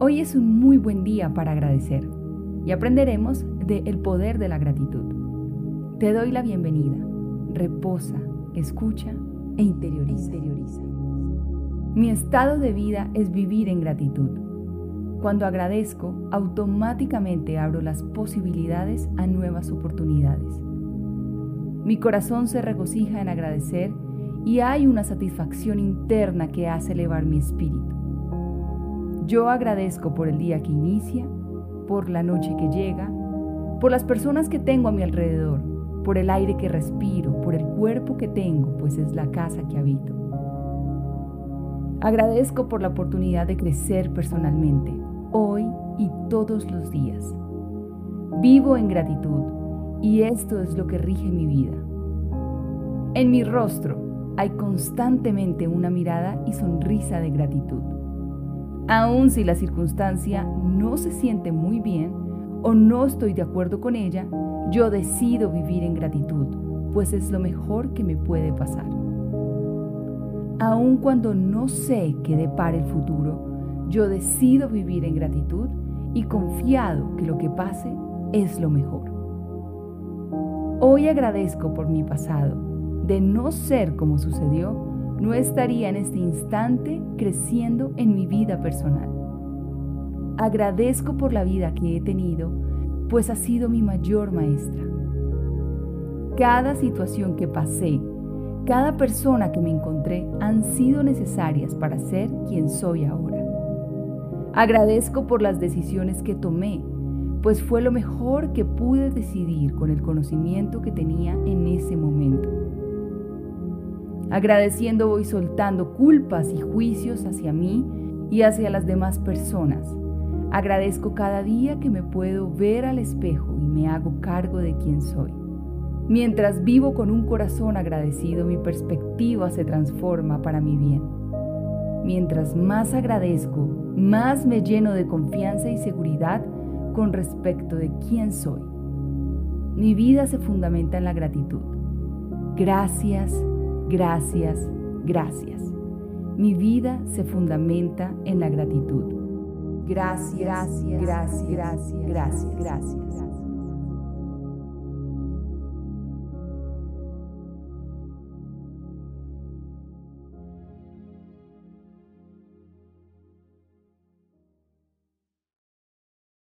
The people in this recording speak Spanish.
Hoy es un muy buen día para agradecer y aprenderemos de el poder de la gratitud. Te doy la bienvenida. Reposa, escucha e interioriza. Mi estado de vida es vivir en gratitud. Cuando agradezco, automáticamente abro las posibilidades a nuevas oportunidades. Mi corazón se regocija en agradecer y hay una satisfacción interna que hace elevar mi espíritu. Yo agradezco por el día que inicia, por la noche que llega, por las personas que tengo a mi alrededor, por el aire que respiro, por el cuerpo que tengo, pues es la casa que habito. Agradezco por la oportunidad de crecer personalmente, hoy y todos los días. Vivo en gratitud y esto es lo que rige mi vida. En mi rostro hay constantemente una mirada y sonrisa de gratitud. Aun si la circunstancia no se siente muy bien o no estoy de acuerdo con ella, yo decido vivir en gratitud, pues es lo mejor que me puede pasar. Aun cuando no sé qué depara el futuro, yo decido vivir en gratitud y confiado que lo que pase es lo mejor. Hoy agradezco por mi pasado. De no ser como sucedió, no estaría en este instante creciendo en mi vida personal. Agradezco por la vida que he tenido, pues ha sido mi mayor maestra. Cada situación que pasé, cada persona que me encontré han sido necesarias para ser quien soy ahora. Agradezco por las decisiones que tomé, pues fue lo mejor que pude decidir con el conocimiento que tenía en ese momento. Agradeciendo voy soltando culpas y juicios hacia mí y hacia las demás personas. Agradezco cada día que me puedo ver al espejo y me hago cargo de quién soy. Mientras vivo con un corazón agradecido, mi perspectiva se transforma para mi bien. Mientras más agradezco, más me lleno de confianza y seguridad con respecto de quién soy. Mi vida se fundamenta en la gratitud. Gracias, Gracias, gracias. Mi vida se fundamenta en la gratitud. Gracias, gracias, gracias, gracias, gracias.